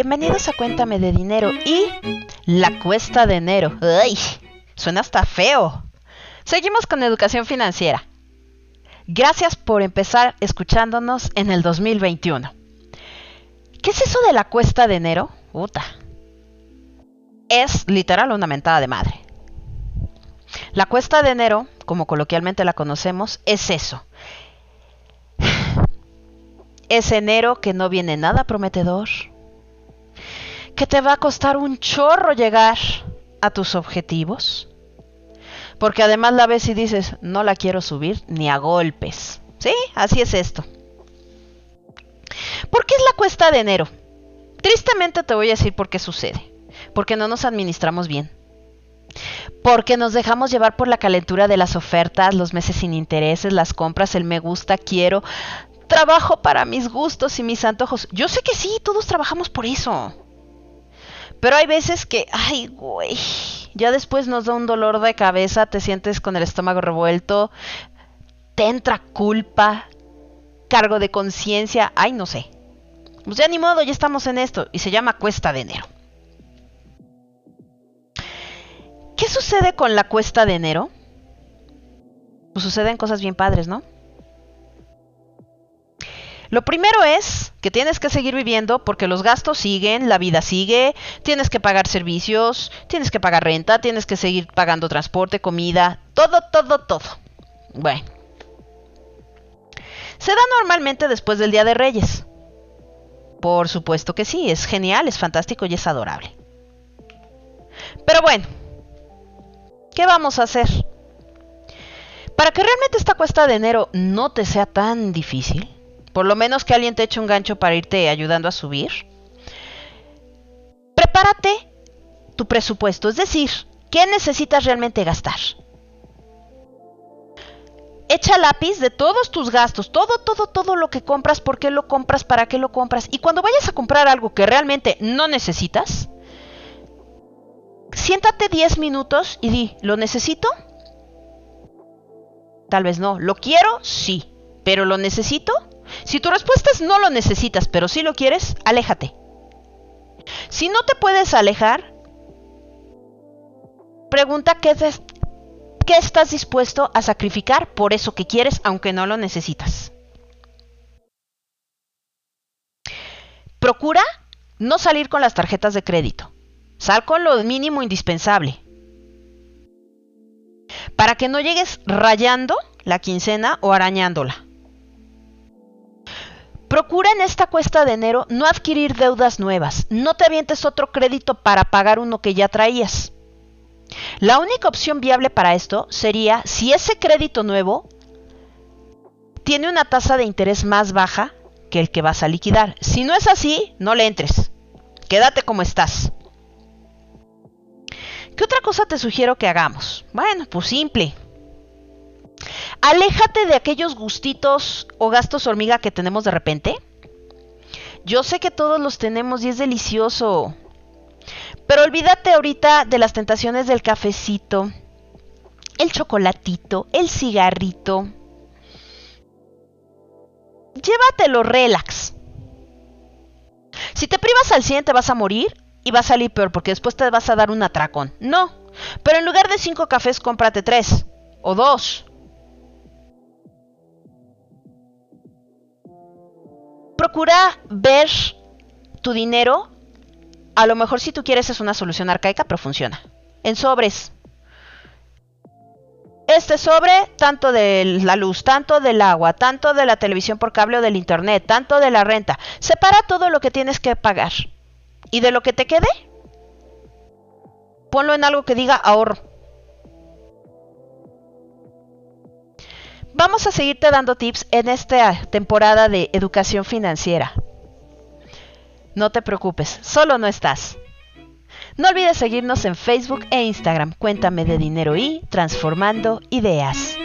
Bienvenidos a Cuéntame de Dinero y la cuesta de enero. ¡Ay! Suena hasta feo. Seguimos con educación financiera. Gracias por empezar escuchándonos en el 2021. ¿Qué es eso de la cuesta de enero? Puta. Es literal una mentada de madre. La cuesta de enero, como coloquialmente la conocemos, es eso. Es enero que no viene nada prometedor, que te va a costar un chorro llegar a tus objetivos, porque además la ves y dices, no la quiero subir ni a golpes. ¿Sí? Así es esto. ¿Por qué es la cuesta de enero? Tristemente te voy a decir por qué sucede. Porque no nos administramos bien. Porque nos dejamos llevar por la calentura de las ofertas, los meses sin intereses, las compras, el me gusta, quiero. Trabajo para mis gustos y mis antojos. Yo sé que sí, todos trabajamos por eso. Pero hay veces que, ay, güey, ya después nos da un dolor de cabeza, te sientes con el estómago revuelto, te entra culpa, cargo de conciencia, ay, no sé. Pues ya ni modo, ya estamos en esto y se llama cuesta de enero. ¿Qué sucede con la cuesta de enero? Pues suceden cosas bien padres, ¿no? Lo primero es que tienes que seguir viviendo porque los gastos siguen, la vida sigue, tienes que pagar servicios, tienes que pagar renta, tienes que seguir pagando transporte, comida, todo, todo, todo. Bueno. Se da normalmente después del Día de Reyes. Por supuesto que sí, es genial, es fantástico y es adorable. Pero bueno, ¿qué vamos a hacer? Para que realmente esta cuesta de enero no te sea tan difícil, por lo menos que alguien te eche un gancho para irte ayudando a subir, prepárate tu presupuesto, es decir, ¿qué necesitas realmente gastar? Echa lápiz de todos tus gastos, todo, todo, todo lo que compras, por qué lo compras, para qué lo compras. Y cuando vayas a comprar algo que realmente no necesitas, siéntate 10 minutos y di, ¿lo necesito? Tal vez no. ¿Lo quiero? Sí. ¿Pero lo necesito? Si tu respuesta es no lo necesitas, pero si lo quieres, aléjate. Si no te puedes alejar, pregunta qué, qué estás dispuesto a sacrificar por eso que quieres, aunque no lo necesitas. Procura no salir con las tarjetas de crédito. Sal con lo mínimo indispensable. Para que no llegues rayando la quincena o arañándola. Procura en esta cuesta de enero no adquirir deudas nuevas. No te avientes otro crédito para pagar uno que ya traías. La única opción viable para esto sería si ese crédito nuevo tiene una tasa de interés más baja que el que vas a liquidar. Si no es así, no le entres. Quédate como estás. ¿Qué otra cosa te sugiero que hagamos? Bueno, pues simple. Aléjate de aquellos gustitos o gastos hormiga que tenemos de repente. Yo sé que todos los tenemos y es delicioso. Pero olvídate ahorita de las tentaciones del cafecito, el chocolatito, el cigarrito. Llévatelo relax. Si te privas al 100 te vas a morir y va a salir peor porque después te vas a dar un atracón. No, pero en lugar de 5 cafés cómprate 3 o 2. Procura ver tu dinero a lo mejor si tú quieres es una solución arcaica, pero funciona. En sobres. Este sobre, tanto de la luz, tanto del agua, tanto de la televisión por cable o del internet, tanto de la renta. Separa todo lo que tienes que pagar. Y de lo que te quede, ponlo en algo que diga ahorro. Vamos a seguirte dando tips en esta temporada de educación financiera. No te preocupes, solo no estás. No olvides seguirnos en Facebook e Instagram. Cuéntame de dinero y transformando ideas.